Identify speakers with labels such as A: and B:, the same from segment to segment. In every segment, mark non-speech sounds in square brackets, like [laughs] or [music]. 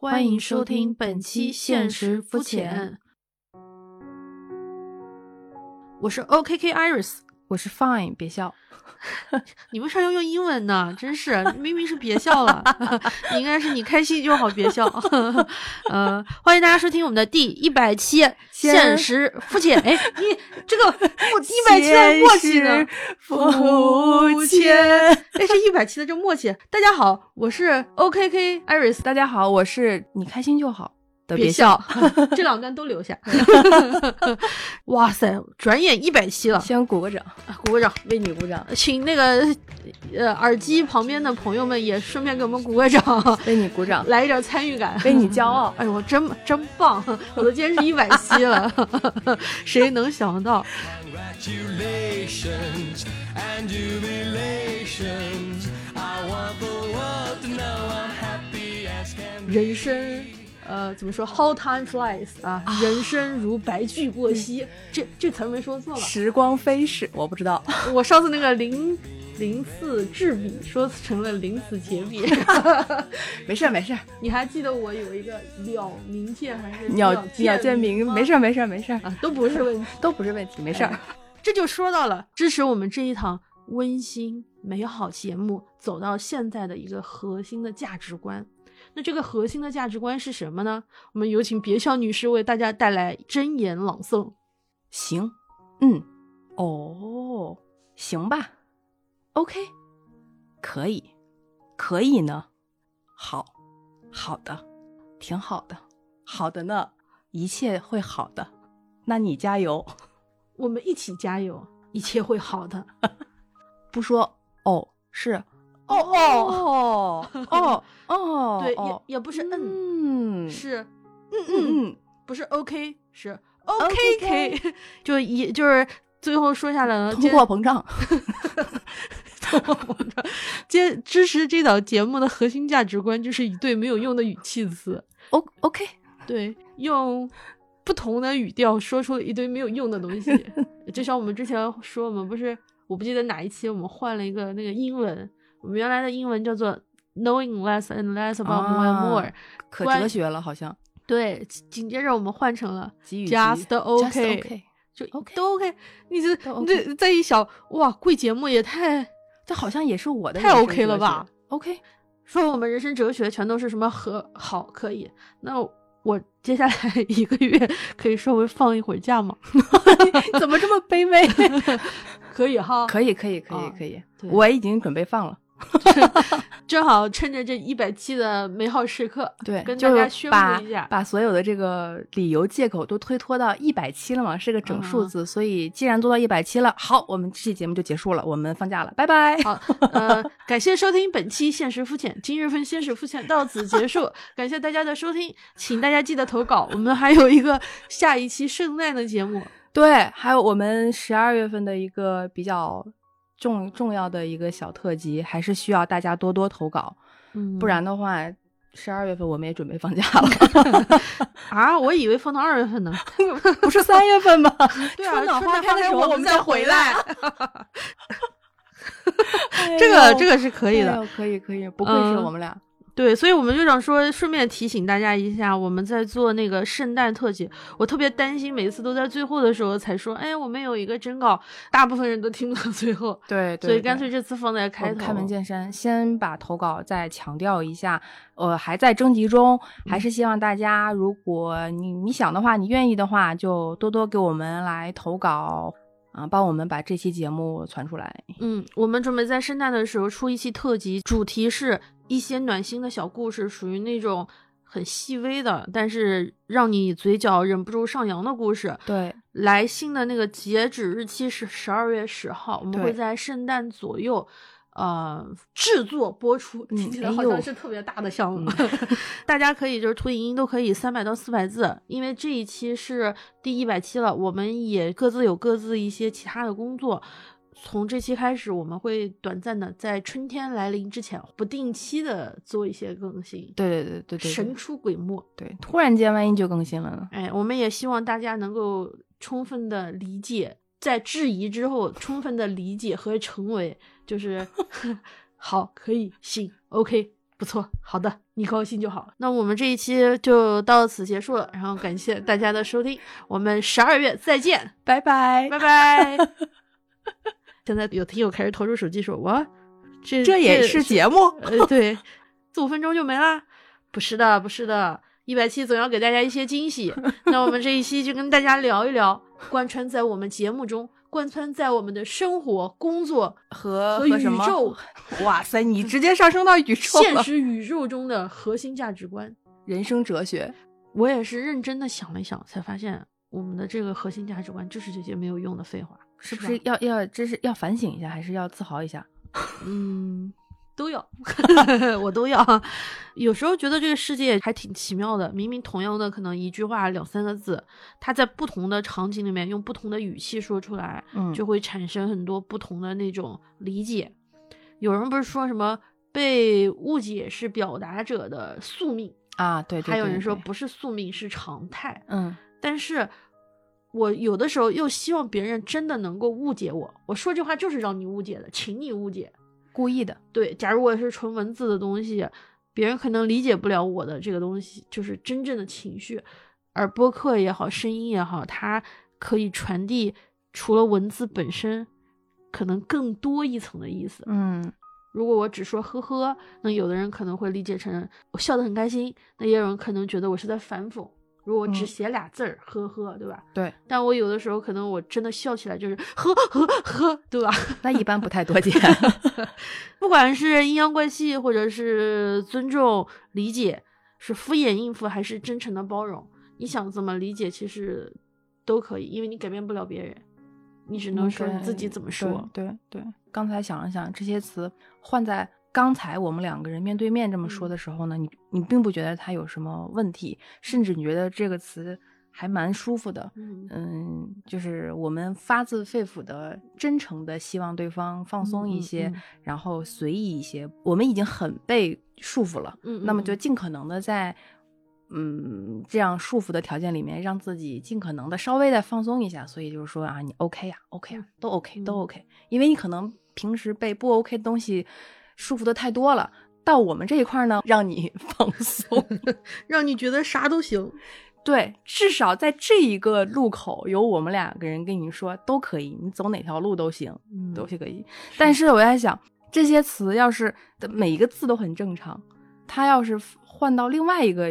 A: 欢迎收听本期《现实肤浅》，我是 OKK Iris，
B: 我是 Fine，别笑。[laughs]
A: 你为啥要用英文呢？真是，明明是别笑了，[laughs] 你应该是你开心就好，别笑。[laughs] 呃，欢迎大家收听我们的第一百期《现实肤浅》。哎，你这个一百期的默契呢？
B: 肤浅，
A: 这是一百期的这默契。大家好，我是 OKK Iris。
B: 大家好，我是你开心就好。
A: 别笑，[laughs] [laughs] 这两段都留下。[laughs] 哇塞，转眼一百期了，
B: 先鼓个掌，
A: 鼓个掌，
B: 为你鼓掌。
A: 请那个呃耳机旁边的朋友们也顺便给我们鼓个掌，
B: 为你鼓掌，
A: 来一点参与感，
B: 为你骄傲。
A: 哎呦，我真真棒！我都坚持一百期了，谁能想到？人生。呃，怎么说？How time flies 啊，人生如白驹过隙。这这词没说错吧？
B: 时光飞逝，我不知道。[laughs]
A: 我上次那个零零四制笔说成了零死铁笔。[laughs]
B: 没事没事，
A: 你还记得我有一个鸟鸣剑还是
B: 鸟
A: 鸟
B: 剑鸣？没事没事没事
A: 啊，都不是问题，[laughs]
B: 都不是问题，没事。
A: 这就说到了支持我们这一堂温馨美好节目走到现在的一个核心的价值观。那这个核心的价值观是什么呢？我们有请别笑女士为大家带来真言朗诵。
B: 行，嗯，哦，行吧，OK，可以，可以呢，好，好的，挺好的，好的呢，一切会好的。那你加油，
A: 我们一起加油，一切会好的。[laughs]
B: 不说哦，是。
A: 哦
B: 哦哦 [laughs] 哦，
A: 对，也也不是嗯，是嗯嗯嗯，不是 OK，是 OKK，[laughs] 就一就是最后说下来了，
B: 通货膨胀，[laughs]
A: 通货膨胀。接支持这档节目的核心价值观就是一对没有用的语气词
B: ，O OK，
A: 对，用不同的语调说出了一堆没有用的东西，就像我们之前说，我们不是我不记得哪一期我们换了一个那个英文。我们原来的英文叫做 knowing less and less about more and more，
B: 可哲学了好像。
A: 对，紧接着我们换成了
B: just
A: OK，就 OK 都 OK。你这你这再一想，哇，贵节目也太，
B: 这好像也是我的
A: 太 OK 了吧
B: ？OK，[laughs]
A: 说我们人生哲学全都是什么和好可以？那我接下来 [laughs] 一个月可以稍微放一会儿假吗？[laughs]
B: 怎么这么卑微？
A: 可以哈，
B: 可以可以可以可以，我已经准备放了。[laughs]
A: 正好趁着这一百期的美好时刻，[laughs]
B: 对，
A: 跟大家宣布一下，
B: 把所有的这个理由借口都推脱到一百期了嘛，是个整数字，所以既然做到一百期了，好，我们这期节目就结束了，我们放假了，拜拜。
A: 好，呃，感谢收听本期现实肤浅，今日份现实肤浅到此结束，感谢大家的收听，请大家记得投稿，我们还有一个下一期圣诞的节目，
B: 对，还有我们十二月份的一个比较。重重要的一个小特辑，还是需要大家多多投稿，不然的话，十二月份我们也准备放假了。[laughs]
A: 啊，我以为放到二月份呢，[laughs]
B: 不是三月份吗？[laughs]
A: 春
B: 暖花
A: 开
B: 的时候我们再回来。
A: 这个这个是可以的，
B: 可以可以，不愧是我们俩。
A: 对，所以我们就想说，顺便提醒大家一下，我们在做那个圣诞特辑，我特别担心每次都在最后的时候才说，哎，我们有一个征稿，大部分人都听不到最后。
B: 对，
A: 所以干脆这次放在开头。
B: 开门见山，先把投稿再强调一下，呃，还在征集中，还是希望大家，如果你你想的话，你愿意的话，就多多给我们来投稿。啊，帮我们把这期节目传出来。
A: 嗯，我们准备在圣诞的时候出一期特辑，主题是一些暖心的小故事，属于那种很细微的，但是让你嘴角忍不住上扬的故事。
B: 对，
A: 来信的那个截止日期是十二月十号，我们会在圣诞左右。呃，制作播出听起来好像是特别大的项目 [laughs] [laughs] 大家可以就是图影音都可以三百到四百字，因为这一期是第一百期了，我们也各自有各自一些其他的工作。从这期开始，我们会短暂的在春天来临之前，不定期的做一些更新。
B: 对对对对对，
A: 神出鬼没。
B: 对，突然间万一就更新了呢？
A: 哎，我们也希望大家能够充分的理解。在质疑之后，充分的理解和成为，就是 [laughs] 好，可以，行，OK，不错，好的，你高兴就好。那我们这一期就到此结束了，然后感谢大家的收听，我们十二月再见，
B: 拜拜，
A: 拜拜。现在有听友开始掏出手机说：“我这
B: 这也是节目？
A: 呃，对，[laughs] 四五分钟就没啦？不是的，不是的，一百期总要给大家一些惊喜。那我们这一期就跟大家聊一聊，贯穿在我们节目中。”贯穿在我们的生活、工作
B: 和
A: 宇宙。
B: 哇塞，你直接上升到宇宙
A: 现实宇宙中的核心价值观、
B: 人生哲学。
A: 我也是认真的想了想，才发现我们的这个核心价值观就是这些没有用的废话，
B: 是不是？要要，这是要反省一下，还是要自豪一下？[laughs]
A: 嗯。都要，[laughs] 我都要。有时候觉得这个世界还挺奇妙的，明明同样的可能一句话两三个字，它在不同的场景里面用不同的语气说出来，嗯，就会产生很多不同的那种理解。有人不是说什么被误解是表达者的宿命
B: 啊？对，
A: 还有人说不是宿命是常态。
B: 嗯，
A: 但是我有的时候又希望别人真的能够误解我。我说这话就是让你误解的，请你误解。
B: 故意的，
A: 对。假如我是纯文字的东西，别人可能理解不了我的这个东西，就是真正的情绪。而播客也好，声音也好，它可以传递除了文字本身，可能更多一层的意思。
B: 嗯，
A: 如果我只说呵呵，那有的人可能会理解成我笑得很开心，那也有人可能觉得我是在反讽。如果只写俩字儿，呵呵，对吧？
B: 对。
A: 但我有的时候可能我真的笑起来就是呵呵呵，对吧？[laughs]
B: 那一般不太多见。[laughs]
A: 不管是阴阳怪气，或者是尊重理解，是敷衍应付，还是真诚的包容，你想怎么理解，其实都可以，因为你改变不了别人，你只能说你自己怎么说。
B: 对对。刚才想了想，这些词换在。刚才我们两个人面对面这么说的时候呢，你你并不觉得它有什么问题，甚至你觉得这个词还蛮舒服的。嗯，就是我们发自肺腑的、真诚的希望对方放松一些，然后随意一些。我们已经很被束缚了，
A: 嗯，
B: 那么就尽可能的在嗯这样束缚的条件里面，让自己尽可能的稍微的放松一下。所以就是说啊，你 OK 呀，OK 啊，都 OK，都 OK，因为你可能平时被不 OK 的东西。束缚的太多了，到我们这一块呢，让你 [laughs] 放松，[laughs]
A: 让你觉得啥都行。
B: 对，至少在这一个路口，有我们两个人跟你说都可以，你走哪条路都行，都是可以。但是我在想，这些词要是每一个字都很正常，它要是换到另外一个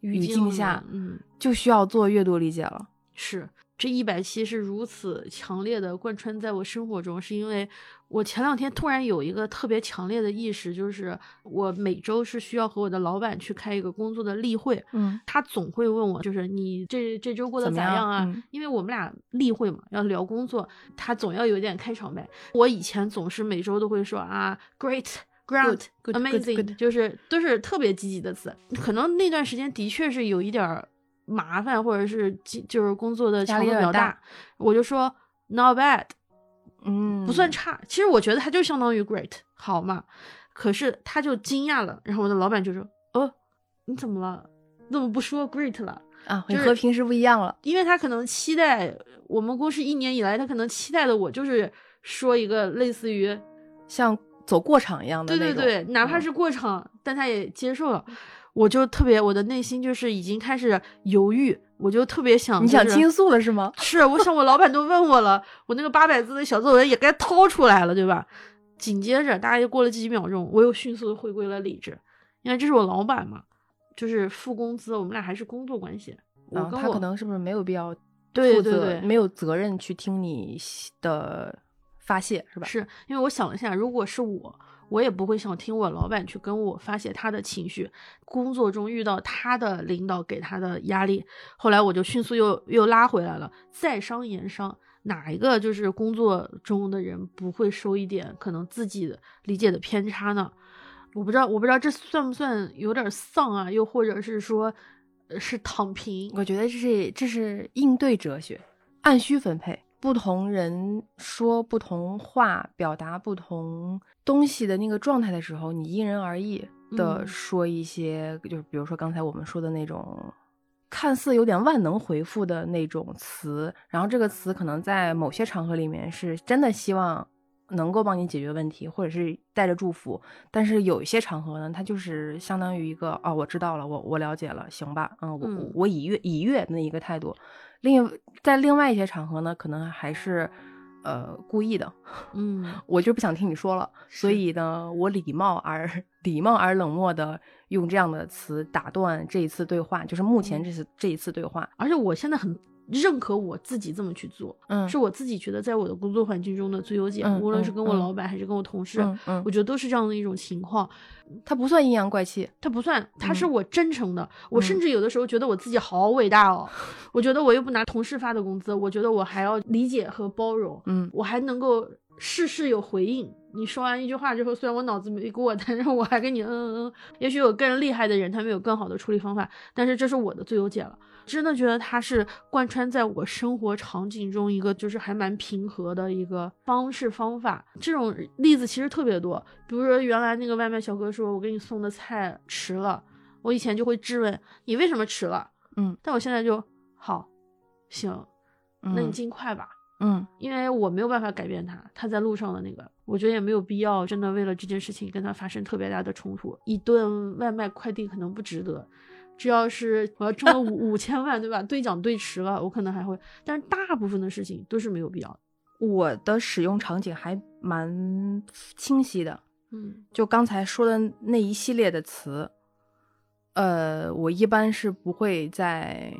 B: 语境下，
A: 嗯，
B: 就需要做阅读理解了。
A: 是。这一百期是如此强烈的贯穿在我生活中，是因为我前两天突然有一个特别强烈的意识，就是我每周是需要和我的老板去开一个工作的例会。
B: 嗯，
A: 他总会问我，就是你这这周过得咋样啊？因为我们俩例会嘛，要聊工作，他总要有点开场白。我以前总是每周都会说啊，great，great，amazing，就是都是特别积极的词。可能那段时间的确是有一点儿。麻烦或者是就是工作的强度比较大，我就说 not bad，
B: 嗯，
A: 不算差。其实我觉得它就相当于 great，好嘛。可是他就惊讶了，然后我的老板就说：“哦，你怎么了？怎么不说 great 了？
B: 啊，和平时不一样了。
A: 因为他可能期待我们公司一年以来，他可能期待的我就是说一个类似于
B: 像走过场一样的
A: 对对对，哪怕是过场，但他也接受了。”我就特别，我的内心就是已经开始犹豫，我就特别想，
B: 你想倾诉了是吗？
A: 是，我想我老板都问我了，我那个八百字的小作文也该掏出来了，对吧？紧接着，大概又过了几秒钟，我又迅速的回归了理智，因为这是我老板嘛，就是付工资，我们俩还是工作关系。我跟
B: 他可能是不是没有必要
A: 对对对，
B: 没有责任去听你的发泄是吧？
A: 是因为我想了一下，如果是我。我也不会想听我老板去跟我发泄他的情绪，工作中遇到他的领导给他的压力，后来我就迅速又又拉回来了。在商言商，哪一个就是工作中的人不会受一点可能自己理解的偏差呢？我不知道，我不知道这算不算有点丧啊？又或者是说，是躺平？
B: 我觉得这是这是应对哲学，按需分配。不同人说不同话，表达不同东西的那个状态的时候，你因人而异的说一些，就是比如说刚才我们说的那种，看似有点万能回复的那种词，然后这个词可能在某些场合里面是真的希望能够帮你解决问题，或者是带着祝福。但是有一些场合呢，它就是相当于一个哦，我知道了，我我了解了，行吧，嗯，我我已阅已阅那一个态度。另在另外一些场合呢，可能还是。呃，故意的，
A: 嗯，
B: 我就不想听你说了，所以呢，我礼貌而 [laughs] 礼貌而冷漠的用这样的词打断这一次对话，就是目前这次这一次对话，
A: 而且我现在很。认可我自己这么去做，
B: 嗯，
A: 是我自己觉得在我的工作环境中的最优解，无论是跟我老板还是跟我同事，
B: 嗯，
A: 我觉得都是这样的一种情况。
B: 他不算阴阳怪气，
A: 他不算，他是我真诚的。我甚至有的时候觉得我自己好伟大哦，[laughs] 我觉得我又不拿同事发的工资，我觉得我还要理解和包容，
B: 嗯，
A: 我还能够事事有回应。你说完一句话之后，虽然我脑子没过，但是我还跟你嗯嗯嗯。也许有更厉害的人，他们有更好的处理方法，但是这是我的最优解了。真的觉得它是贯穿在我生活场景中一个就是还蛮平和的一个方式方法。这种例子其实特别多，比如说原来那个外卖小哥说我给你送的菜迟了，我以前就会质问你为什么迟了，
B: 嗯，
A: 但我现在就好，行，那你尽快吧，
B: 嗯，
A: 因为我没有办法改变他，他在路上的那个，我觉得也没有必要真的为了这件事情跟他发生特别大的冲突，一顿外卖快递可能不值得。只要是我要中了五五千万，对吧？兑奖兑迟了，我可能还会，但是大部分的事情都是没有必要的。
B: 我的使用场景还蛮清晰的，
A: 嗯，
B: 就刚才说的那一系列的词，呃，我一般是不会在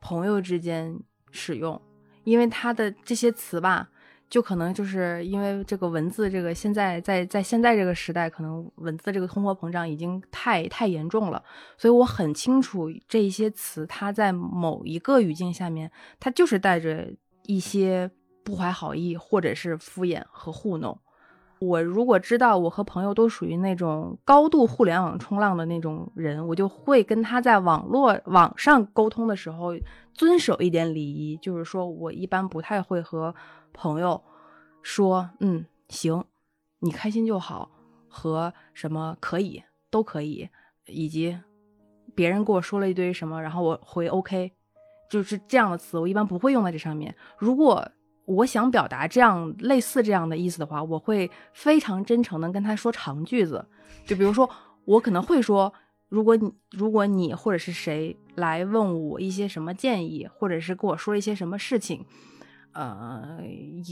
B: 朋友之间使用，因为他的这些词吧。就可能就是因为这个文字，这个现在在在现在这个时代，可能文字这个通货膨胀已经太太严重了，所以我很清楚这一些词，它在某一个语境下面，它就是带着一些不怀好意，或者是敷衍和糊弄。我如果知道我和朋友都属于那种高度互联网冲浪的那种人，我就会跟他在网络网上沟通的时候遵守一点礼仪，就是说我一般不太会和。朋友说：“嗯，行，你开心就好。”和什么可以都可以，以及别人跟我说了一堆什么，然后我回 OK，就是这样的词，我一般不会用在这上面。如果我想表达这样类似这样的意思的话，我会非常真诚的跟他说长句子。就比如说，我可能会说：“如果你如果你或者是谁来问我一些什么建议，或者是跟我说一些什么事情。”呃，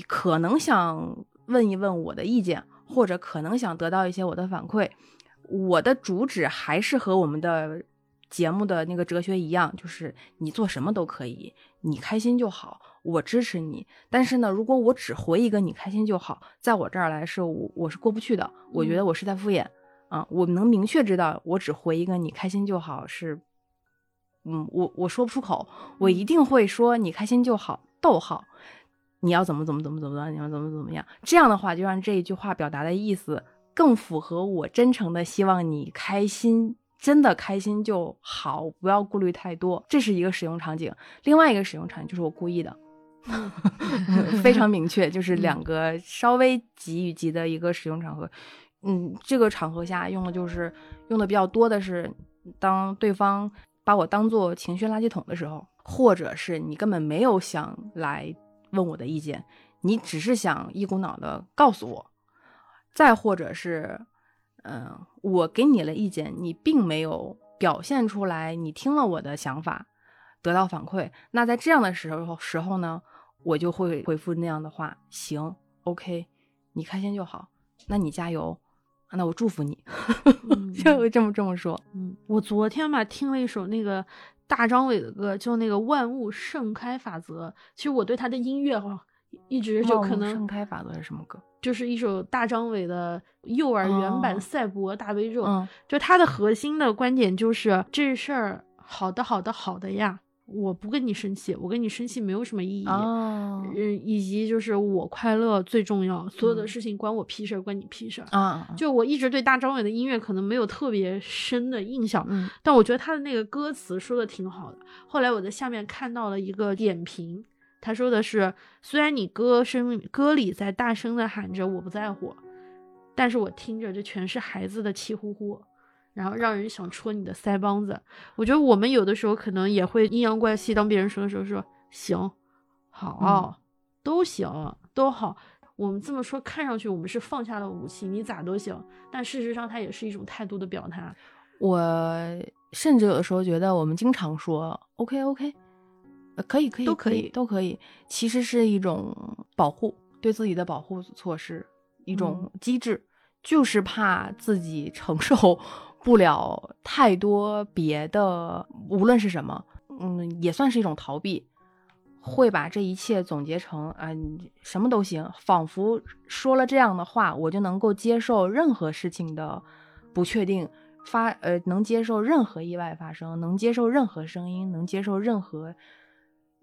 B: 可能想问一问我的意见，或者可能想得到一些我的反馈。我的主旨还是和我们的节目的那个哲学一样，就是你做什么都可以，你开心就好，我支持你。但是呢，如果我只回一个你开心就好，在我这儿来是我我是过不去的，我觉得我是在敷衍啊。我能明确知道，我只回一个你开心就好是，嗯，我我说不出口，我一定会说你开心就好。逗号，你要怎么怎么怎么怎么，你要怎么怎么样？这样的话，就让这一句话表达的意思更符合我真诚的希望你开心，真的开心就好，不要顾虑太多。这是一个使用场景。另外一个使用场景就是我故意的，[laughs] 非常明确，就是两个稍微急与急的一个使用场合。嗯，这个场合下用的就是用的比较多的是，当对方把我当做情绪垃圾桶的时候。或者是你根本没有想来问我的意见，你只是想一股脑的告诉我；再或者是，嗯，我给你了意见，你并没有表现出来，你听了我的想法，得到反馈。那在这样的时候时候呢，我就会回复那样的话：行，OK，你开心就好，那你加油，那我祝福你，[laughs] 就会这么这么说。
A: 嗯，我昨天吧听了一首那个。大张伟的歌就那个万物盛开法则，其实我对他的音乐哈一直就可能
B: 盛开法则是什么歌？
A: 就是一首大张伟的幼儿原版赛博大悲咒，就
B: 他
A: 的核心的观点就是这事儿好的好的好的呀。我不跟你生气，我跟你生气没有什么意义。
B: 嗯，
A: 以及就是我快乐最重要，所有的事情关我屁事儿，关你屁事儿。
B: 啊，
A: 就我一直对大张伟的音乐可能没有特别深的印象，
B: 嗯，
A: 但我觉得他的那个歌词说的挺好的。后来我在下面看到了一个点评，他说的是：虽然你歌声歌里在大声的喊着我不在乎，但是我听着这全是孩子的气呼呼。然后让人想戳你的腮帮子，我觉得我们有的时候可能也会阴阳怪气，当别人说的时候说行，好，都行，都好。我们这么说，看上去我们是放下了武器，你咋都行，但事实上它也是一种态度的表达。
B: 我甚至有的时候觉得，我们经常说 “OK OK”，可以可以
A: 都可以
B: 都可以，其实是一种保护，对自己的保护措施，一种机制，就是怕自己承受不了太多别的，无论是什么，嗯，也算是一种逃避，会把这一切总结成啊，什么都行，仿佛说了这样的话，我就能够接受任何事情的不确定。发呃，能接受任何意外发生，能接受任何声音，能接受任何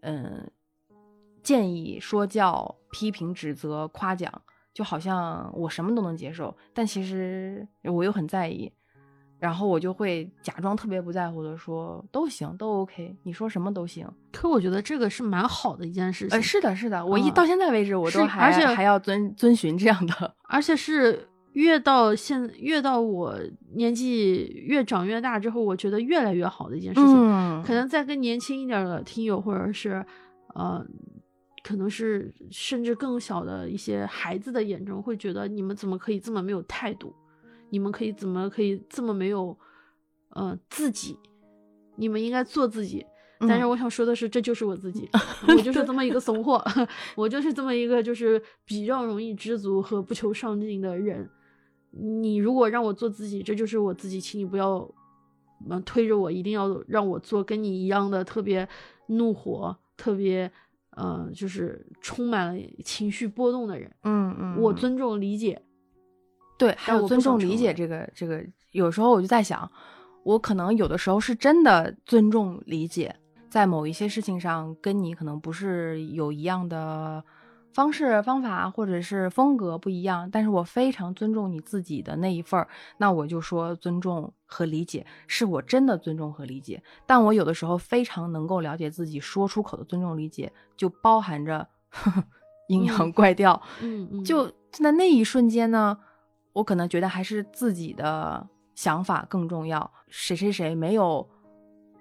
B: 嗯建议、说教、批评、指责、夸奖，就好像我什么都能接受。但其实我又很在意，然后我就会假装特别不在乎的说都行，都 OK，你说什么都行。
A: 可我觉得这个是蛮好的一件事情。
B: 呃，是的，是的，我一到现在为止，我都还
A: 而且
B: 还要遵遵循这样的，[laughs]
A: 而且是。越到现越到我年纪越长越大之后，我觉得越来越好的一件事情。
B: 嗯，
A: 可能在跟年轻一点的听友，或者是呃，可能是甚至更小的一些孩子的眼中，会觉得你们怎么可以这么没有态度？你们可以怎么可以这么没有呃自己？你们应该做自己。但是我想说的是，这就是我自己，[laughs] 我就是这么一个怂货，[laughs] 我就是这么一个就是比较容易知足和不求上进的人。你如果让我做自己，这就是我自己，请你不要，嗯，推着我，一定要让我做跟你一样的特别怒火、特别，呃，就是充满了情绪波动的人。
B: 嗯嗯，
A: 我尊重理解，
B: 对，还有尊重理解这个这个，有时候我就在想，我可能有的时候是真的尊重理解，在某一些事情上跟你可能不是有一样的。方式、方法或者是风格不一样，但是我非常尊重你自己的那一份儿，那我就说尊重和理解，是我真的尊重和理解。但我有的时候非常能够了解自己说出口的尊重理解，就包含着 [laughs] 阴阳怪调。
A: 嗯嗯，
B: 就在那一瞬间呢，我可能觉得还是自己的想法更重要。谁谁谁没有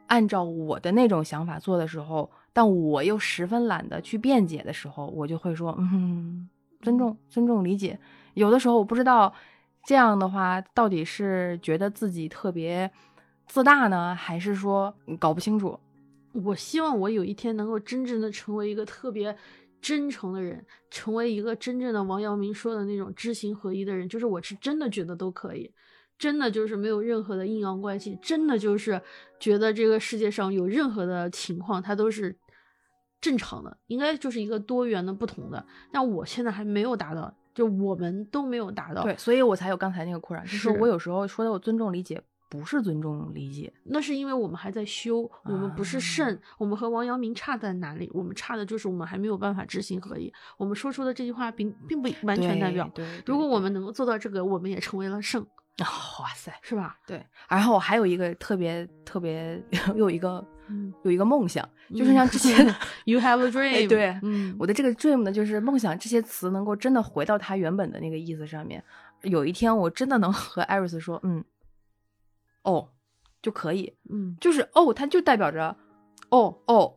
B: 按照我的那种想法做的时候。但我又十分懒得去辩解的时候，我就会说，嗯，尊重、尊重、理解。有的时候我不知道这样的话到底是觉得自己特别自大呢，还是说搞不清楚。
A: 我希望我有一天能够真正的成为一个特别真诚的人，成为一个真正的王阳明说的那种知行合一的人。就是我是真的觉得都可以，真的就是没有任何的阴阳怪气，真的就是觉得这个世界上有任何的情况，它都是。正常的应该就是一个多元的不同的，但我现在还没有达到，就我们都没有达到，
B: 对，所以我才有刚才那个扩展，就是我有时候说的我尊重理解，不是尊重理解，
A: 那是因为我们还在修，我们不是圣，我们和王阳明差在哪里？我们差的就是我们还没有办法知行合一。我们说出的这句话并并不完全代表，
B: 对，
A: 如果我们能够做到这个，我们也成为了圣。[laughs]
B: 哇塞，
A: 是吧？
B: 对，然后我还有一个特别特别 [laughs] 有一个有一个梦想，就是像之前 [laughs]
A: you have a dream，
B: 对，
A: 嗯，
B: 我的这个 dream 呢，就是梦想这些词能够真的回到它原本的那个意思上面。有一天我真的能和艾瑞斯说，嗯，哦，就可以，
A: 嗯，
B: 就是哦，它就代表着
A: 哦
B: 哦，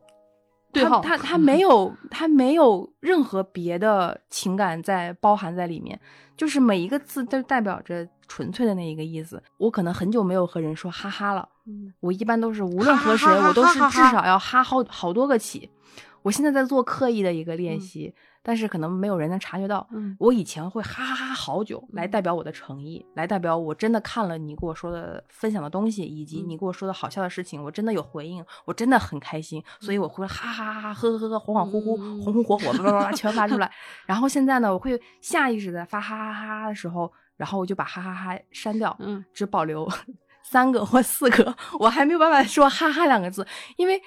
A: 对，
B: 它它没 [laughs] 有它没有任何别的情感在包含在里面，就是每一个字都代表着。纯粹的那一个意思，我可能很久没有和人说哈哈了。
A: 嗯，
B: 我一般都是无论和谁，我都是至少要哈好好多个起。我现在在做刻意的一个练习，但是可能没有人能察觉到。
A: 嗯，
B: 我以前会哈哈哈好久，来代表我的诚意，来代表我真的看了你给我说的分享的东西，以及你给我说的好笑的事情，我真的有回应，我真的很开心，所以我会哈哈哈哈呵呵呵，恍恍惚惚，红红火火，叭叭叭 [laughs] 全发出来。然后现在呢，我会下意识的发哈哈哈哈的时候。然后我就把哈哈哈删掉，
A: 嗯，
B: 只保留 [laughs] 三个或四个。[laughs] 我还没有办法说哈哈两个字，因为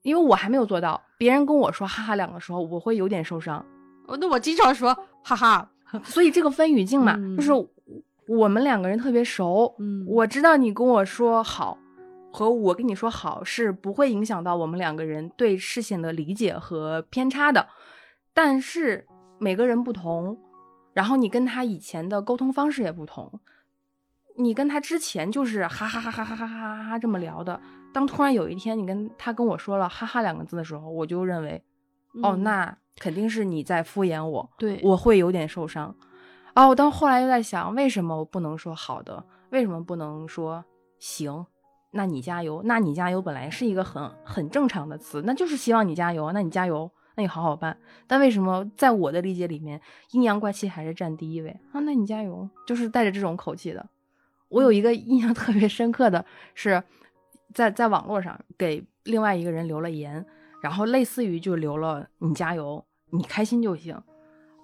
B: 因为我还没有做到。别人跟我说哈哈两个时候，我会有点受伤。
A: 哦，那我经常说哈哈。[laughs]
B: 所以这个分语境嘛，就是我们两个人特别熟，
A: 嗯，
B: 我知道你跟我说好，和我跟你说好是不会影响到我们两个人对事情的理解和偏差的。但是每个人不同。然后你跟他以前的沟通方式也不同，你跟他之前就是哈哈哈哈哈哈哈哈哈这么聊的。当突然有一天你跟他跟我说了“哈哈”两个字的时候，我就认为哦，那肯定是你在敷衍我，
A: 对，
B: 我会有点受伤。哦，但后来又在想，为什么我不能说好的？为什么不能说行？那你加油，那你加油本来是一个很很正常的词，那就是希望你加油，那你加油，那你好好办。但为什么在我的理解里面，阴阳怪气还是占第一位啊？那你加油，就是带着这种口气的。我有一个印象 [laughs] 特别深刻的是，在在网络上给另外一个人留了言，然后类似于就留了你加油，你开心就行。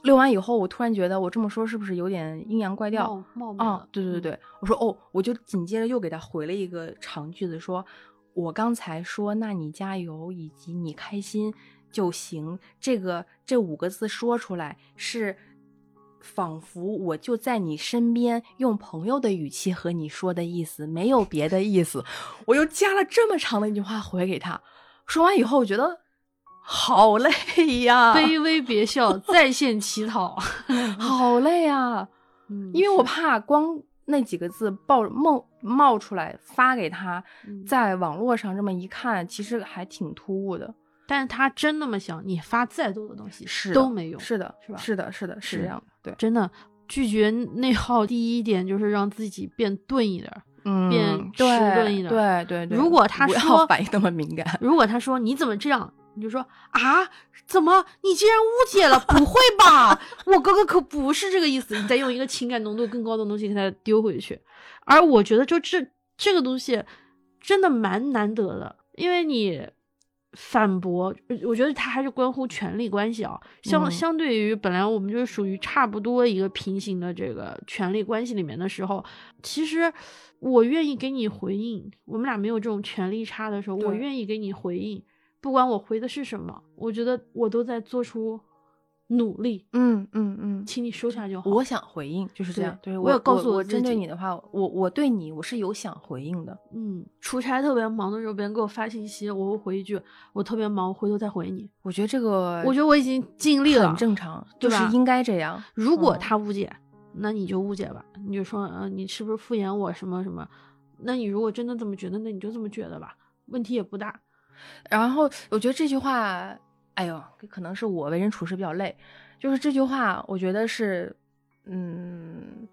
B: 遛完以后，我突然觉得我这么说是不是有点阴阳怪调啊？对对对对，我说哦，我就紧接着又给他回了一个长句子，说我刚才说那你加油以及你开心就行，这个这五个字说出来是仿佛我就在你身边，用朋友的语气和你说的意思，没有别的意思。我又加了这么长的一句话回给他，说完以后，我觉得。好累呀！
A: 卑微别笑，在线乞讨，[laughs]
B: 好累啊！嗯，因为我怕光那几个字爆冒冒出来发给他，在网络上这么一看，其实还挺突兀的。
A: 但是他真那么想，你发再多的东西
B: 是
A: 都没用，
B: 是的，
A: 是吧？
B: 是的，是的，是这样的。对，
A: 真的拒绝内耗，第一点就是让自己变钝一点，
B: 嗯，
A: 变迟钝一点。
B: 对对对。
A: 如果他说
B: 反应那么敏感，
A: 如果他说你怎么这样？你就说啊，怎么你竟然误解了？不会吧，我哥哥可不是这个意思。你再用一个情感浓度更高的东西给他丢回去，而我觉得就这这个东西真的蛮难得的，因为你反驳，我觉得他还是关乎权力关系啊。相相对于本来我们就是属于差不多一个平行的这个权力关系里面的时候，其实我愿意给你回应。我们俩没有这种权力差的时候，我愿意给你回应。不管我回的是什么，我觉得我都在做出努力。
B: 嗯嗯嗯，
A: 请你收下就好。
B: 我想回应，就是这样。
A: 对，
B: 我
A: 有告诉
B: 我，针对你的话，我我对你我是有想回应的。
A: 嗯，出差特别忙的时候，别人给我发信息，我会回一句：“我特别忙，回头再回你。”
B: 我觉得这个，
A: 我觉得我已经尽力了，
B: 很正常，
A: 就
B: 是？应该这样。
A: 如果他误解，那你就误解吧，你就说：“嗯，你是不是敷衍我什么什么？”那你如果真的这么觉得，那你就这么觉得吧，问题也不大。
B: 然后我觉得这句话，哎呦，可能是我为人处事比较累，就是这句话，我觉得是，嗯，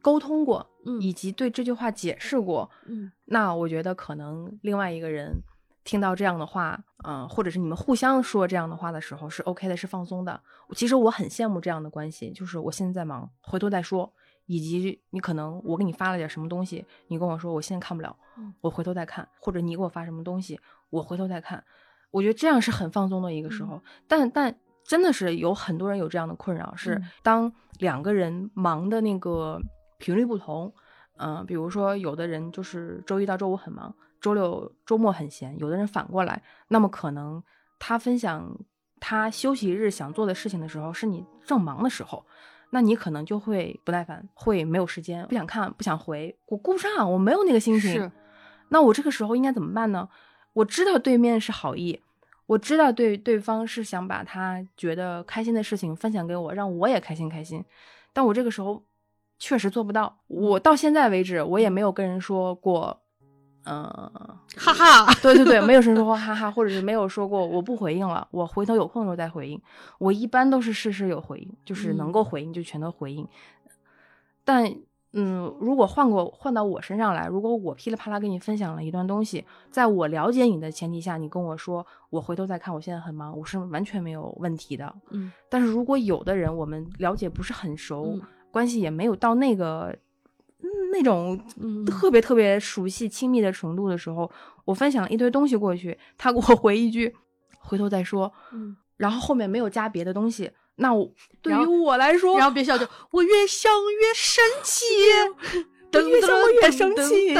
B: 沟通过，
A: 嗯，
B: 以及对这句话解释过，
A: 嗯，
B: 那我觉得可能另外一个人听到这样的话，嗯，或者是你们互相说这样的话的时候是 OK 的，是放松的。其实我很羡慕这样的关系，就是我现在在忙，回头再说。以及你可能我给你发了点什么东西，你跟我说我现在看不了，我回头再看，或者你给我发什么东西，我回头再看。我觉得这样是很放松的一个时候。但但真的是有很多人有这样的困扰，是当两个人忙的那个频率不同，嗯，比如说有的人就是周一到周五很忙，周六周末很闲，有的人反过来，那么可能他分享他休息日想做的事情的时候，是你正忙的时候。那你可能就会不耐烦，会没有时间，不想看，不想回，我顾不上，我没有那个心情。
A: 是，
B: 那我这个时候应该怎么办呢？我知道对面是好意，我知道对对方是想把他觉得开心的事情分享给我，让我也开心开心。但我这个时候确实做不到。我到现在为止，我也没有跟人说过。嗯，
A: 哈哈，
B: 对对对，没有人说 [laughs] 过哈哈，或者是没有说过我不回应了，我回头有空的时候再回应。我一般都是事事有回应，就是能够回应就全都回应。但嗯，如果换过换到我身上来，如果我噼里啪啦跟你分享了一段东西，在我了解你的前提下，你跟我说我回头再看，我现在很忙，我是完全没有问题的。
A: 嗯，
B: 但是如果有的人我们了解不是很熟，关系也没有到那个。那种特别特别熟悉、亲密的程度的时候，我分享了一堆东西过去，他给我回一句“回头再说”，
A: 嗯，
B: 然后后面没有加别的东西，那我对于我来说，
A: 然后别笑，就我越想越生气，[laughs]
B: 越想我越生
A: 气。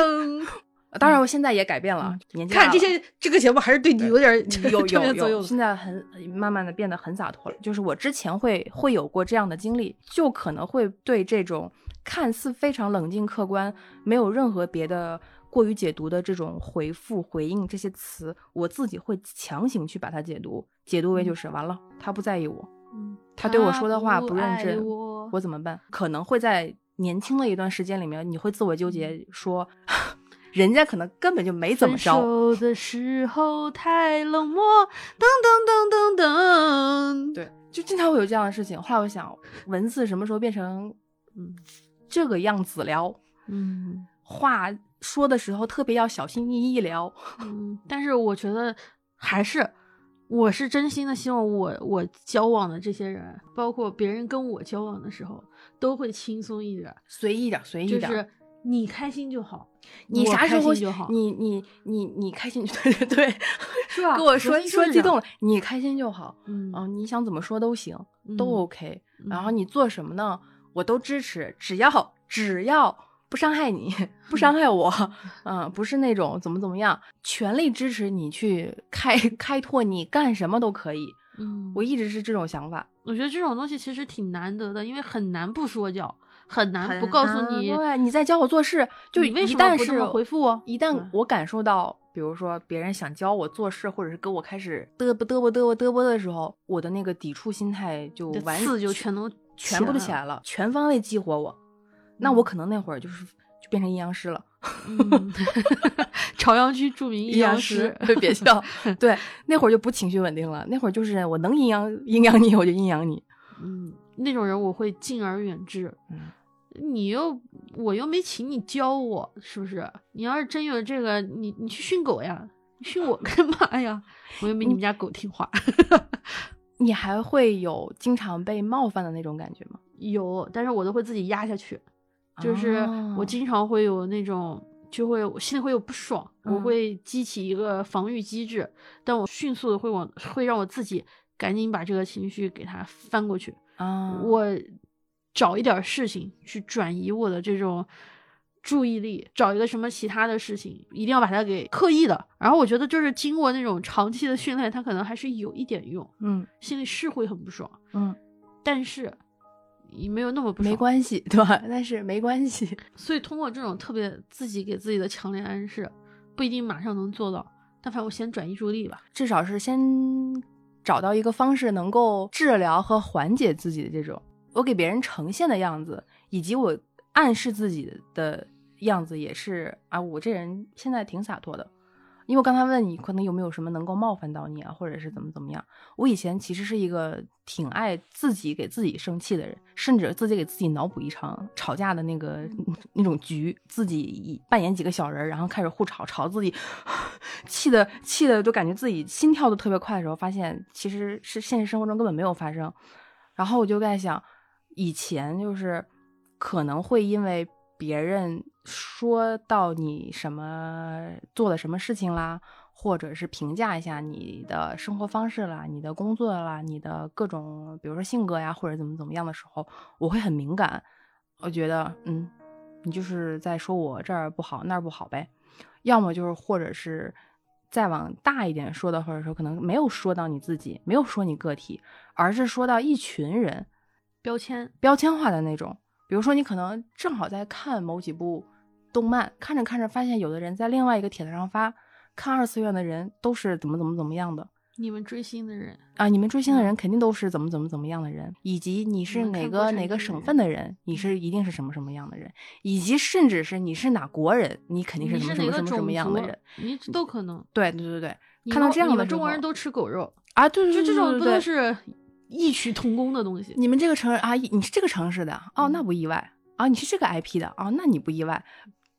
B: 当然，我现在也改变了，年纪
A: 看这些这个节目还是对你有点
B: 有 [laughs] 有有，现在很慢慢的变得很洒脱了。就是我之前会会有过这样的经历，就可能会对这种。看似非常冷静客观，没有任何别的过于解读的这种回复回应这些词，我自己会强行去把它解读，解读为就是完了，他不在意我，他对我说的话不认真，我怎么办？可能会在年轻的一段时间里面，你会自我纠结说。[laughs] 人家可能根本就没怎么着。
A: 分手的时候太冷漠，噔噔噔噔噔。
B: 对，就经常会有这样的事情。后来我想，文字什么时候变成嗯这个样子了？
A: 嗯，
B: 话说的时候特别要小心翼翼聊。
A: 嗯，但是我觉得还是。我是真心的希望我我交往的这些人，包括别人跟我交往的时候，都会轻松一点，
B: 随意点，随意
A: 点，就是你开心就好，
B: 你啥时候
A: 就好，
B: 你你你你开心，[laughs] 对对对，
A: 是吧？
B: 跟我说说激动了，你开心就好，
A: 嗯，
B: 你想怎么说都行，都 OK，然后你做什么呢，我都支持，只要只要。不伤害你，不伤害我，[laughs] 嗯，不是那种怎么怎么样，全力支持你去开 [laughs] 开拓，你干什么都可以。
A: 嗯，
B: 我一直是这种想法。
A: 我觉得这种东西其实挺难得的，因为很难不说教，很难不告诉你。
B: 对，你在教我做事，就一旦是
A: 回复我，
B: 一旦我感受到，比如说别人想教我做事，或者是跟我开始嘚啵嘚啵嘚啵嘚啵的时候，我的那个抵触心态就完
A: 刺就全都
B: 全部都起来了，全方位激活我。那我可能那会儿就是就变成阴阳师了，[laughs]
A: 朝阳区著名阴阳师，
B: 别 [laughs] 笑。对，那会儿就不情绪稳定了，那会儿就是我能阴阳阴阳你，我就阴阳你。
A: 嗯，那种人我会敬而远之。
B: 嗯，
A: 你又我又没请你教我，是不是？你要是真有这个，你你去训狗呀，你训我干嘛呀？[laughs] 我又没你们家狗听话。
B: 你还会有经常被冒犯的那种感觉吗？
A: 有，但是我都会自己压下去。就是我经常会有那种，就会我心里会有不爽，我会激起一个防御机制，但我迅速的会往，会让我自己赶紧把这个情绪给它翻过去
B: 啊，
A: 我找一点事情去转移我的这种注意力，找一个什么其他的事情，一定要把它给刻意的。然后我觉得就是经过那种长期的训练，它可能还是有一点用，
B: 嗯，
A: 心里是会很不爽，
B: 嗯，
A: 但是。也没有那么不
B: 没关系，对吧？但是没关系。[laughs]
A: 所以通过这种特别自己给自己的强烈暗示，不一定马上能做到。但反正我先转移注意力吧，
B: 至少是先找到一个方式能够治疗和缓解自己的这种。我给别人呈现的样子，以及我暗示自己的样子，也是啊，我这人现在挺洒脱的。因为我刚才问你，可能有没有什么能够冒犯到你啊，或者是怎么怎么样？我以前其实是一个挺爱自己给自己生气的人，甚至自己给自己脑补一场吵架的那个 [laughs] 那种局，自己扮演几个小人，然后开始互吵，吵自己 [laughs] 气的气的都感觉自己心跳都特别快的时候，发现其实是现实生活中根本没有发生。然后我就在想，以前就是可能会因为别人。说到你什么做的什么事情啦，或者是评价一下你的生活方式啦、你的工作啦、你的各种，比如说性格呀，或者怎么怎么样的时候，我会很敏感。我觉得，嗯，你就是在说我这儿不好那儿不好呗。要么就是，或者是再往大一点说的，或者说可能没有说到你自己，没有说你个体，而是说到一群人，
A: 标签
B: 标签化的那种。比如说，你可能正好在看某几部。动漫看着看着，发现有的人在另外一个帖子上发，看二次元的人都是怎么怎么怎么样的。
A: 你们追星的人
B: 啊，你们追星的人肯定都是怎么怎么怎么样的人，以及你是哪个哪个省份的人，你是一定是什么什么样的人，以及甚至是你是哪国人，你肯定是什么什么什么什么样的人，
A: 你都可能。
B: 对对对对，看到这样的
A: 中国人都吃狗肉
B: 啊，对对
A: 对，就这种
B: 不
A: 都是异曲同工的东西。
B: 你们这个城市啊，你是这个城市的哦，那不意外啊，你是这个 IP 的啊，那你不意外。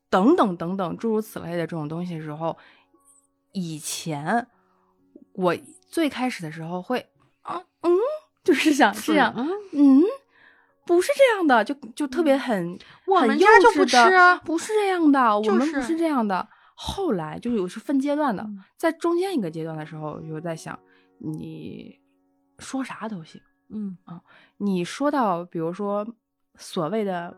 B: 等等等等，诸如此类的这种东西的时候，以前我最开始的时候会啊嗯，就是想这样嗯，不是这样的，就就特别很
A: 我们
B: 家
A: 就不吃啊，
B: 不是这样的，我们不
A: 是
B: 这样的。后来就是有是分阶段的，在中间一个阶段的时候，就在想你说啥都行，
A: 嗯。
B: 啊，你说到比如说所谓的。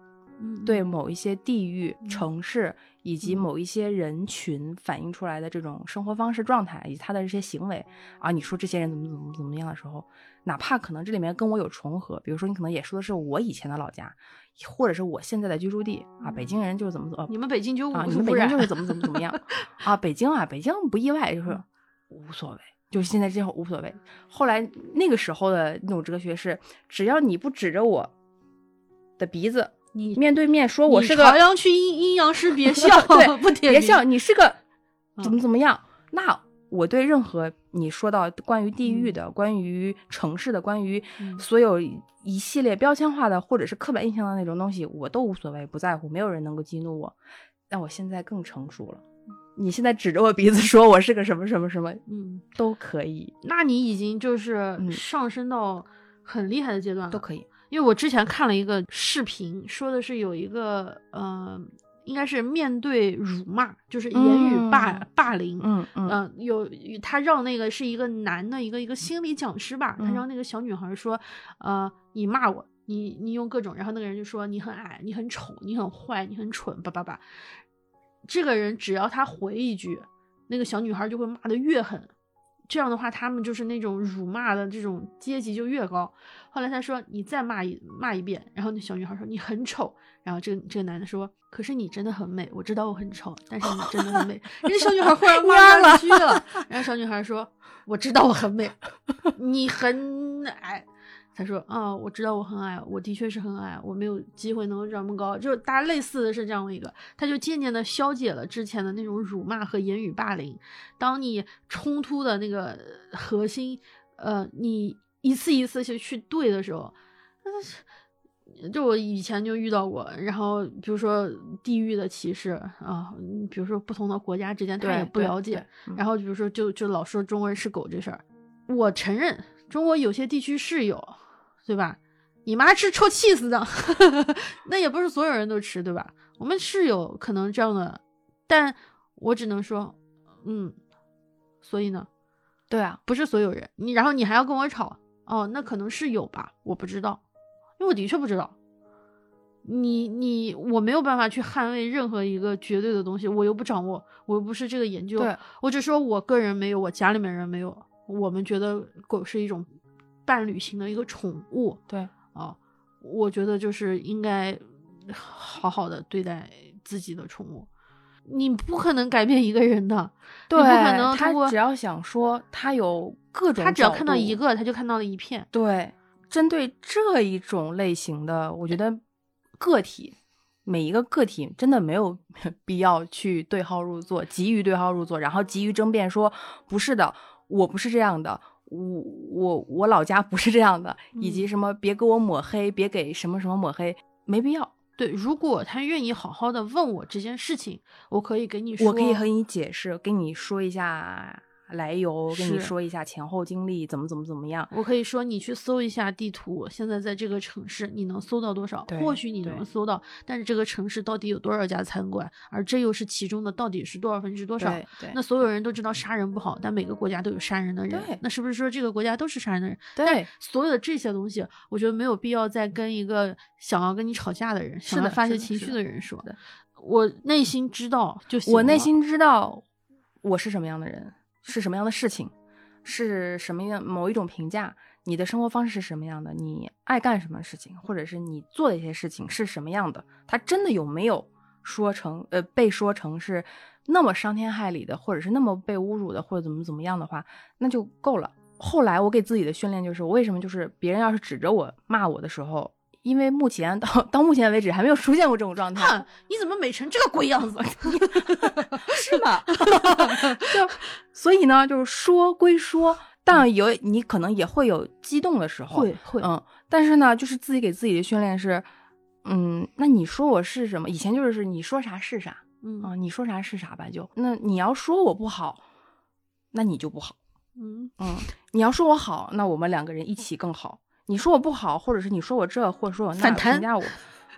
B: 对某一些地域、城市以及某一些人群反映出来的这种生活方式状态以及他的这些行为啊，你说这些人怎么怎么怎么样的时候，哪怕可能这里面跟我有重合，比如说你可能也说的是我以前的老家，或者是我现在的居住地啊，北京人就是怎么怎么，
A: 你们北京就
B: 啊，你们北京就是怎么怎么怎么样 [laughs] 啊，北京啊，北京不意外，就是无所谓，就是现在这样无所谓。后来那个时候的那种哲学是，只要你不指着我。的鼻子，
A: 你
B: 面对面说我是个
A: 朝阳区阴阴阳师，别 [laughs] 笑，
B: 对，[laughs]
A: 不
B: 别笑，你是个 [laughs] 怎么怎么样？那我对任何你说到关于地域的、关于城市的、关于所有一系列标签化的或者是刻板印象的那种东西，我都无所谓，不在乎，没有人能够激怒我。但我现在更成熟了，你现在指着我鼻子说我是个什么什么什么，
A: 嗯，
B: 都可以。
A: 那你已经就是上升到很厉害的阶段了，
B: 都可以。
A: 因为我之前看了一个视频，说的是有一个呃，应该是面对辱骂，就是言语霸霸凌，
B: 嗯嗯，
A: 有他让那个是一个男的一个一个心理讲师吧，他让那个小女孩说，呃，你骂我，你你用各种，然后那个人就说你很矮，你很丑，你很坏，你很蠢，叭叭叭。这个人只要他回一句，那个小女孩就会骂的越狠。这样的话，他们就是那种辱骂的这种阶级就越高。后来他说：“你再骂一骂一遍。”然后那小女孩说：“你很丑。”然后这个这个男的说：“可是你真的很美，我知道我很丑，但是你真的很美。[laughs] ”那小女孩忽然骂上去了。然后小女孩说：“我知道我很美，[laughs] 你很矮。”他说：“啊，我知道我很矮，我的确是很矮，我没有机会能够长那么高。就是大家类似的是这样的一个，他就渐渐的消解了之前的那种辱骂和言语霸凌。当你冲突的那个核心，呃，你一次一次去去对的时候，就我以前就遇到过。然后比如说地域的歧视啊，比如说不同的国家之间他也不了解。然后比如说就就老说中国人是狗这事儿，我承认中国有些地区是有。”对吧？你妈吃臭气死的，[laughs] 那也不是所有人都吃，对吧？我们是有可能这样的，但我只能说，嗯，所以呢，
B: 对啊，
A: 不是所有人。你然后你还要跟我吵，哦，那可能是有吧，我不知道，因为我的确不知道。你你我没有办法去捍卫任何一个绝对的东西，我又不掌握，我又不是这个研究，我只说我个人没有，我家里面人没有，我们觉得狗是一种。伴侣型的一个宠物，
B: 对
A: 啊，我觉得就是应该好好的对待自己的宠物。你不可能改变一个人的，
B: 对，不
A: 可能。
B: 他只要想说，他有各种，
A: 他只要看到一个，他就看到了一片。
B: 对，针对这一种类型的，我觉得个体每一个个体真的没有 [laughs] 必要去对号入座，急于对号入座，然后急于争辩说不是的，我不是这样的。我我我老家不是这样的，以及什么别给我抹黑，别给什么什么抹黑，没必要。
A: 对，如果他愿意好好的问我这件事情，我可以给你说，
B: 我可以和你解释，跟你说一下。来由跟你说一下前后经历怎么怎么怎么样？
A: 我可以说你去搜一下地图，现在在这个城市你能搜到多少？或许你能搜到，但是这个城市到底有多少家餐馆？而这又是其中的到底是多少分之多少？那所有人都知道杀人不好，但每个国家都有杀人的人，那是不是说这个国家都是杀人的人？
B: 对，
A: 所有的这些东西，我觉得没有必要再跟一个想要跟你吵架的人、想要发泄情绪的人说。我内心知道就行。
B: 我内心知道我是什么样的人。是什么样的事情，是什么样某一种评价？你的生活方式是什么样的？你爱干什么事情，或者是你做的一些事情是什么样的？他真的有没有说成呃被说成是那么伤天害理的，或者是那么被侮辱的，或者怎么怎么样的话，那就够了。后来我给自己的训练就是，我为什么就是别人要是指着我骂我的时候。因为目前到到目前为止还没有出现过这种状态。
A: 你怎么美成这个鬼样子？[laughs]
B: 是吗？[laughs] 就所以呢，就是说归说，但有你可能也会有激动的时候，
A: 会会
B: 嗯。但是呢，就是自己给自己的训练是，嗯，那你说我是什么？以前就是你说啥是啥，
A: 嗯
B: 啊，你说啥是啥吧。就那你要说我不好，那你就不好，
A: 嗯
B: 嗯。你要说我好，那我们两个人一起更好。你说我不好，或者是你说我这，或者说我那，评价我，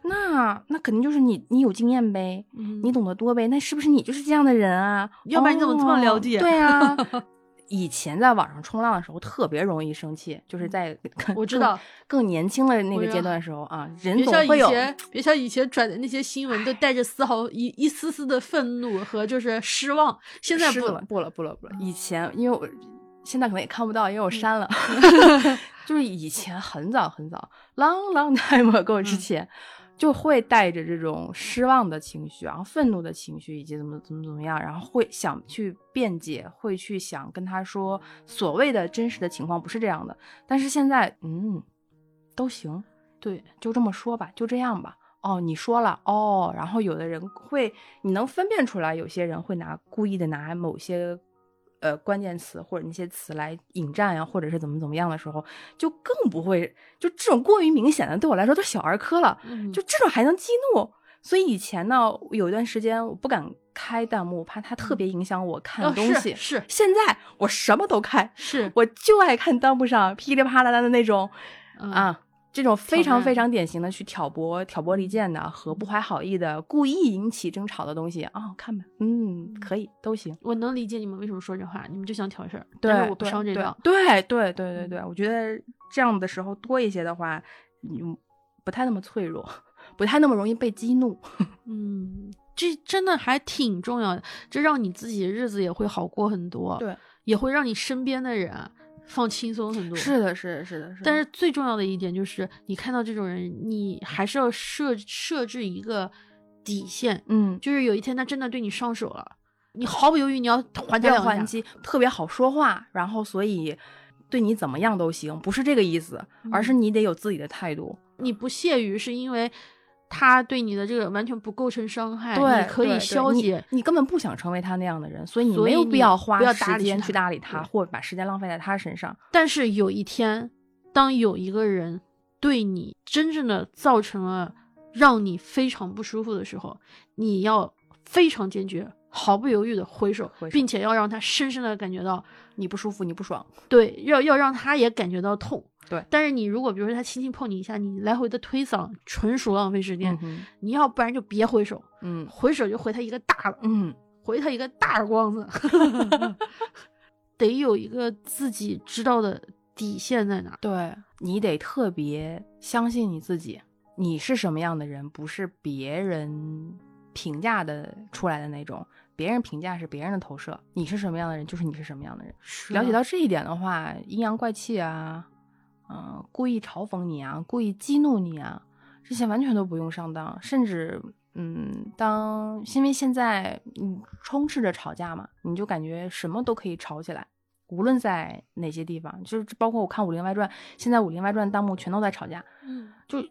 B: 那那肯定就是你，你有经验呗，你懂得多呗，那是不是你就是这样的人啊？
A: 要不然你怎么这么了解？
B: 对啊，[laughs] 以前在网上冲浪的时候特别容易生气，就是在
A: 我知道
B: 更年轻的那个阶段的时候啊，人总会有，
A: 别像以前转的那些新闻都带着丝毫一一丝丝的愤怒和就是失望，现在不
B: 了，不了，不了，不了。以前因为我。现在可能也看不到，因为我删了。[laughs] 就是以前很早很早，long long time ago 之前，就会带着这种失望的情绪，然后愤怒的情绪，以及怎么怎么怎么样，然后会想去辩解，会去想跟他说所谓的真实的情况不是这样的。但是现在，嗯，都行，
A: 对，
B: 就这么说吧，就这样吧。哦，你说了哦，然后有的人会，你能分辨出来，有些人会拿故意的拿某些呃关键词或者那些词来引战呀，或者是怎么怎么样的时候，就更不会，就这种过于明显的，对我来说都小儿科了，就这种还能激怒。所以以前呢，有一段时间我不敢开弹幕，怕它特别影响我看东西。
A: 是，
B: 现在我什么都开，
A: 是，
B: 我就爱看弹幕上噼里啪啦的那种啊。这种非常非常典型的去挑拨、挑拨离间的和不怀好意的、故意引起争吵的东西啊，看吧，嗯，可以都行。
A: 我能理解你们为什么说这话，你们就想挑事儿。
B: 对，
A: 我不上这
B: 套。对对对对对，我觉得这样的时候多一些的话，你不太那么脆弱，不太那么容易被激怒。[laughs]
A: 嗯，这真的还挺重要的，这让你自己日子也会好过很多。
B: 对，
A: 也会让你身边的人。放轻松很多，
B: 是的，是的，是的，
A: 但是最重要的一点就是，你看到这种人，你还是要设设置一个底线，
B: 嗯，
A: 就是有一天他真的对你上手了，你毫不犹豫你要还击
B: 还击，特别好说话，然后所以对你怎么样都行，不是这个意思，而是你得有自己的态度，
A: 你不屑于是因为。他对你的这个完全不构成伤害，
B: 你
A: 可以消解。
B: 你根本不想成为他那样的人，所以你没有必要花
A: 时
B: 间去搭
A: 理
B: 他，或把时间浪费在他身上。
A: 但是有一天，当有一个人对你真正的造成了让你非常不舒服的时候，你要非常坚决、毫不犹豫的挥手，并且要让他深深的感觉到
B: 你不舒服、你不爽。
A: 对，要要让他也感觉到痛。
B: 对，
A: 但是你如果比如说他轻轻碰你一下，你来回的推搡，纯属浪费时间。你要不然就别回手，
B: 嗯，
A: 回手就回他一个大，
B: 嗯，
A: 回他一个大耳光子。[laughs] 得有一个自己知道的底线在哪。
B: 对你得特别相信你自己，你是什么样的人，不是别人评价的出来的那种。别人评价是别人的投射，你是什么样的人，就是你是什么样的人。了解到这一点的话，阴阳怪气啊。嗯，故意嘲讽你啊，故意激怒你啊，这些完全都不用上当。甚至，嗯，当因为现在嗯充斥着吵架嘛，你就感觉什么都可以吵起来，无论在哪些地方，就是包括我看《武林外传》，现在《武林外传》弹幕全都在吵架，
A: 嗯，
B: 就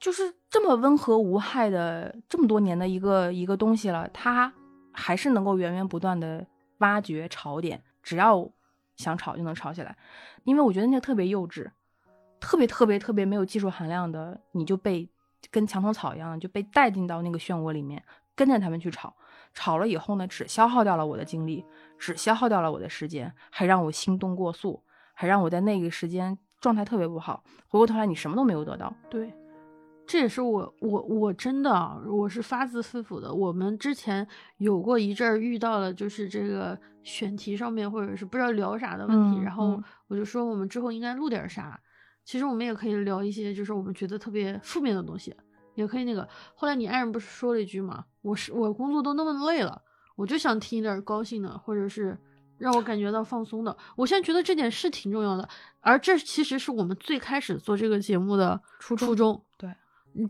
B: 就是这么温和无害的这么多年的一个一个东西了，它还是能够源源不断的挖掘槽点，只要想吵就能吵起来，因为我觉得那个特别幼稚。特别特别特别没有技术含量的，你就被跟墙头草一样，就被带进到那个漩涡里面，跟着他们去吵。吵了以后呢，只消耗掉了我的精力，只消耗掉了我的时间，还让我心动过速，还让我在那个时间状态特别不好。回过头来，你什么都没有得到。
A: 对，这也是我我我真的我是发自肺腑的。我们之前有过一阵儿遇到了，就是这个选题上面或者是不知道聊啥的问题，然后我就说我们之后应该录点啥。其实我们也可以聊一些，就是我们觉得特别负面的东西，也可以那个。后来你爱人不是说了一句嘛？我是我工作都那么累了，我就想听一点高兴的，或者是让我感觉到放松的。我现在觉得这点是挺重要的，而这其实是我们最开始做这个节目的初初衷。
B: 对，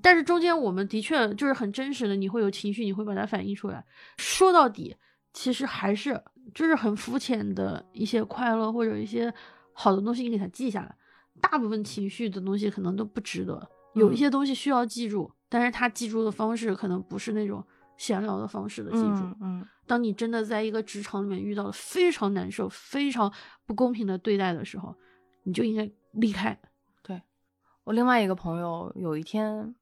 A: 但是中间我们的确就是很真实的，你会有情绪，你会把它反映出来。说到底，其实还是就是很肤浅的一些快乐或者一些好的东西，你给它记下来。大部分情绪的东西可能都不值得，有一些东西需要记住，但是他记住的方式可能不是那种闲聊的方式的记住。
B: 嗯，
A: 当你真的在一个职场里面遇到了非常难受、非常不公平的对待的时候，你就应该离开。
B: 对我另外一个朋友，有一天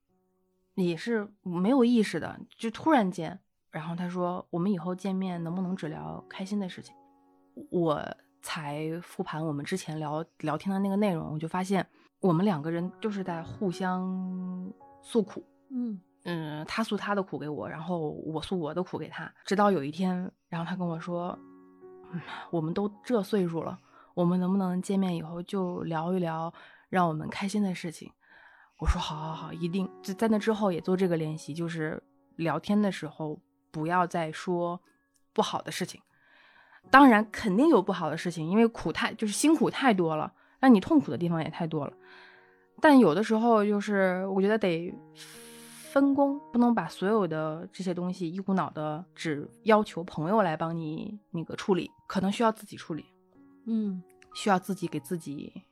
B: 也是没有意识的，就突然间，然后他说：“我们以后见面能不能只聊开心的事情？”我。才复盘我们之前聊聊天的那个内容，我就发现我们两个人就是在互相诉苦，
A: 嗯
B: 嗯，他诉他的苦给我，然后我诉我的苦给他，直到有一天，然后他跟我说，我们都这岁数了，我们能不能见面以后就聊一聊让我们开心的事情？我说好，好，好，一定。就在那之后也做这个练习，就是聊天的时候不要再说不好的事情。当然肯定有不好的事情，因为苦太就是辛苦太多了，让你痛苦的地方也太多了。但有的时候就是我觉得得分工，不能把所有的这些东西一股脑的只要求朋友来帮你那个处理，可能需要自己处理。
A: 嗯，
B: 需要自己给自己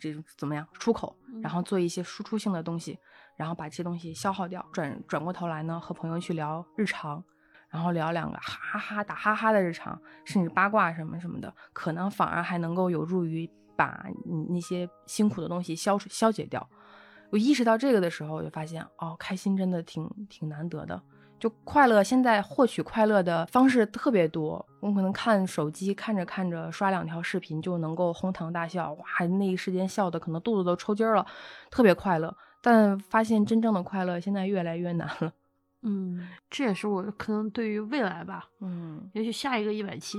B: 这种怎么样出口，然后做一些输出性的东西，然后把这些东西消耗掉，转转过头来呢，和朋友去聊日常，然后聊两个哈哈打哈哈的日常，甚至八卦什么什么的，可能反而还能够有助于把你那些辛苦的东西消消解掉。我意识到这个的时候，我就发现哦，开心真的挺挺难得的。就快乐，现在获取快乐的方式特别多。我可能看手机，看着看着刷两条视频就能够哄堂大笑，哇，那一时间笑的可能肚子都抽筋了，特别快乐。但发现真正的快乐现在越来越难了。
A: 嗯，这也是我可能对于未来吧，
B: 嗯，
A: 也许下一个一百期，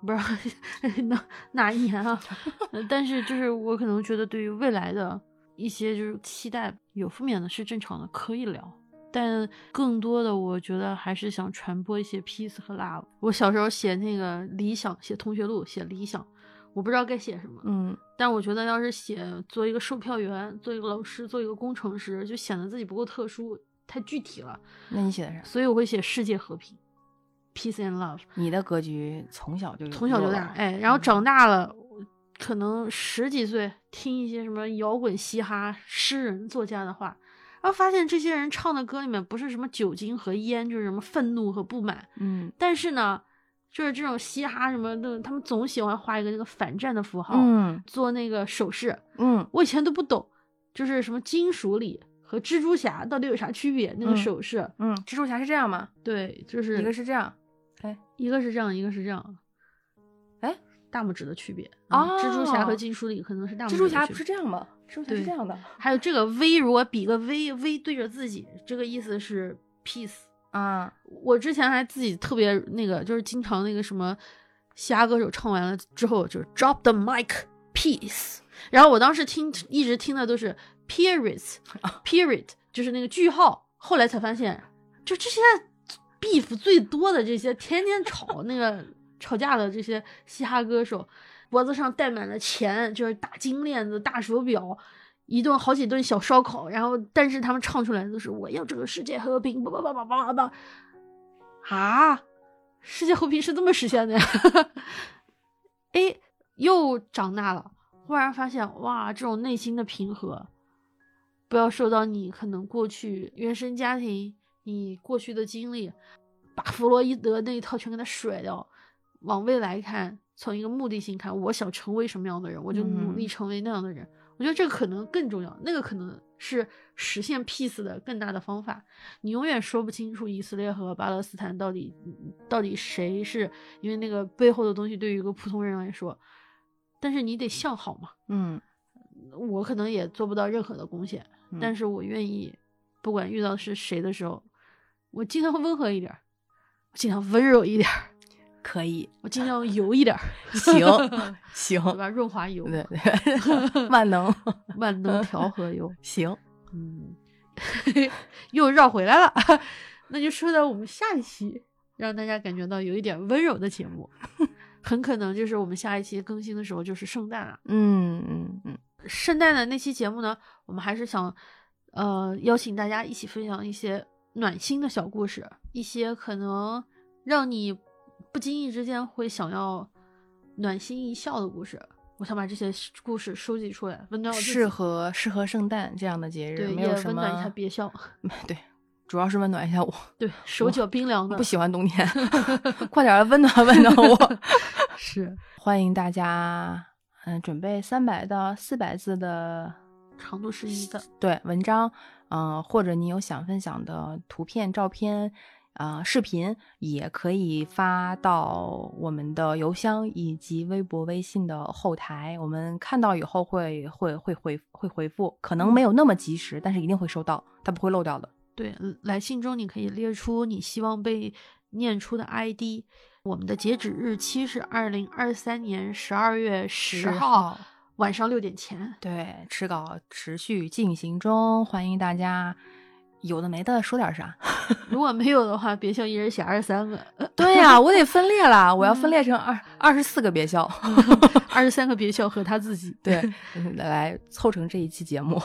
A: 不知道 [laughs] 哪哪一年啊。[laughs] 但是就是我可能觉得对于未来的一些就是期待，有负面的是正常的，可以聊。但更多的，我觉得还是想传播一些 peace 和 love。我小时候写那个理想，写同学录，写理想，我不知道该写什么。
B: 嗯，
A: 但我觉得要是写做一个售票员，做一个老师，做一个工程师，就显得自己不够特殊，太具体了。
B: 那你写的啥？
A: 所以我会写世界和平，peace and love。
B: 你的格局从小就
A: 从小就大，哎，然后长大了，可能十几岁听一些什么摇滚、嘻哈、诗人、作家的话。然后发现这些人唱的歌里面不是什么酒精和烟，就是什么愤怒和不满。
B: 嗯，
A: 但是呢，就是这种嘻哈什么的，他们总喜欢画一个那个反战的符号，
B: 嗯，
A: 做那个手势。
B: 嗯，
A: 我以前都不懂，就是什么金属里和蜘蛛侠到底有啥区别？那个手势。
B: 嗯，蜘蛛侠是这样吗？
A: 对，就是
B: 一个是这样，哎，
A: 一个是这样，一个是这样。
B: 哎，
A: 大拇指的区别
B: 啊？
A: 蜘蛛侠和金书里可能是大拇指。
B: 蜘蛛侠不是这样吗？蜘蛛侠是这样的？
A: 还有这个 V，如果比个 V，V 对着自己，这个意思是 peace
B: 啊。
A: 我之前还自己特别那个，就是经常那个什么嘻哈歌手唱完了之后，就是 drop the mic peace。然后我当时听一直听的都是 periods，period，[laughs] 就是那个句号。后来才发现，就这些 beef 最多的这些天天吵那个吵架的这些嘻哈歌手。脖子上戴满了钱，就是大金链子、大手表，一顿好几顿小烧烤。然后，但是他们唱出来都是“我要这个世界和平”，叭叭叭叭叭叭。啊，世界和平是这么实现的呀？[laughs] 哎，又长大了，忽然发现，哇，这种内心的平和，不要受到你可能过去原生家庭、你过去的经历，把弗洛伊德那一套全给他甩掉，往未来看。从一个目的性看，我想成为什么样的人，我就努力成为那样的人。我觉得这个可能更重要，那个可能是实现 peace 的更大的方法。你永远说不清楚以色列和巴勒斯坦到底到底谁是，因为那个背后的东西对于一个普通人来说，但是你得向好嘛。
B: 嗯，
A: 我可能也做不到任何的贡献，但是我愿意，不管遇到是谁的时候，我尽量温和一点，尽量温柔一点。[laughs]
B: 可以，
A: 我尽量油一点儿，[laughs]
B: 行 [laughs] 行，
A: 对吧？润滑油，
B: 对对，万能。
A: 万能调和油，
B: 行，
A: 嗯，又绕回来了，那就说到我们下一期，让大家感觉到有一点温柔的节目，很可能就是我们下一期更新的时候就是圣诞了，
B: 嗯嗯嗯，
A: 圣诞的那期节目呢，我们还是想呃邀请大家一起分享一些暖心的小故事，一些可能让你。不经意之间会想要暖心一笑的故事，我想把这些故事收集出来，温暖
B: 适合适合圣诞这样的节日，
A: 对，
B: 也
A: 温暖一下别笑。[laughs]
B: 对，主要是温暖一下我。
A: 对，[laughs] 手脚冰凉的，
B: 不喜欢冬天，[laughs] 快点温暖温暖我。
A: 是，
B: 欢迎大家，嗯，准备三百到四百字的
A: 长度适宜的
B: 对文章，嗯，或者你有想分享的图片、照片。啊，视频也可以发到我们的邮箱以及微博、微信的后台，我们看到以后会会会回会回复，可能没有那么及时，但是一定会收到，它不会漏掉的。
A: 对，来信中你可以列出你希望被念出的 ID，我们的截止日期是二零二三年十二月十号晚上六点前。
B: 对，持稿持续进行中，欢迎大家。有的没的说点啥，[laughs]
A: 如果没有的话，别笑一人写二十三个。
B: 对呀，我得分裂了，我要分裂成二二十四个别笑，
A: 二十三个别笑和他自己。[laughs]
B: 对，来凑成这一期节目，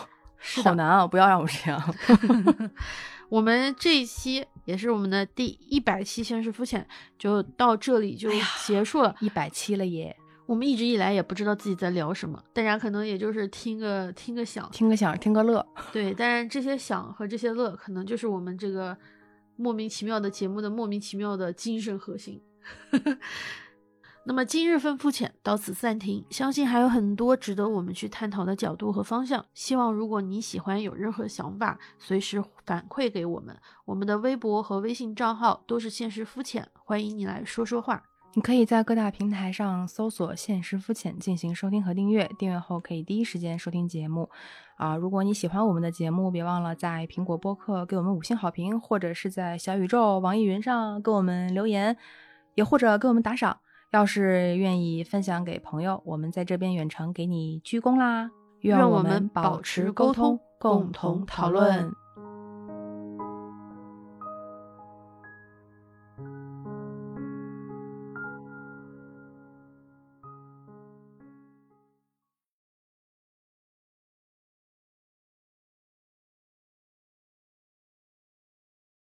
B: 好难啊！不要让我这样。[laughs]
A: 我们这一期也是我们的第一百期，先是肤浅，就到这里就结束了。
B: 一百期了耶！
A: 我们一直以来也不知道自己在聊什么，大家可能也就是听个听个响，
B: 听个响，听个乐。
A: 对，但是这些响和这些乐，可能就是我们这个莫名其妙的节目的莫名其妙的精神核心。[laughs] 那么今日份肤浅到此暂停，相信还有很多值得我们去探讨的角度和方向。希望如果你喜欢，有任何想法，随时反馈给我们。我们的微博和微信账号都是现实肤浅，欢迎你来说说话。
B: 你可以在各大平台上搜索“现实肤浅”进行收听和订阅，订阅后可以第一时间收听节目。啊，如果你喜欢我们的节目，别忘了在苹果播客给我们五星好评，或者是在小宇宙、网易云上给我们留言，也或者给我们打赏。要是愿意分享给朋友，我们在这边远程给你鞠躬啦！
A: 愿
B: 我
A: 们
B: 保
A: 持
B: 沟
A: 通，
B: 共
A: 同
B: 讨论。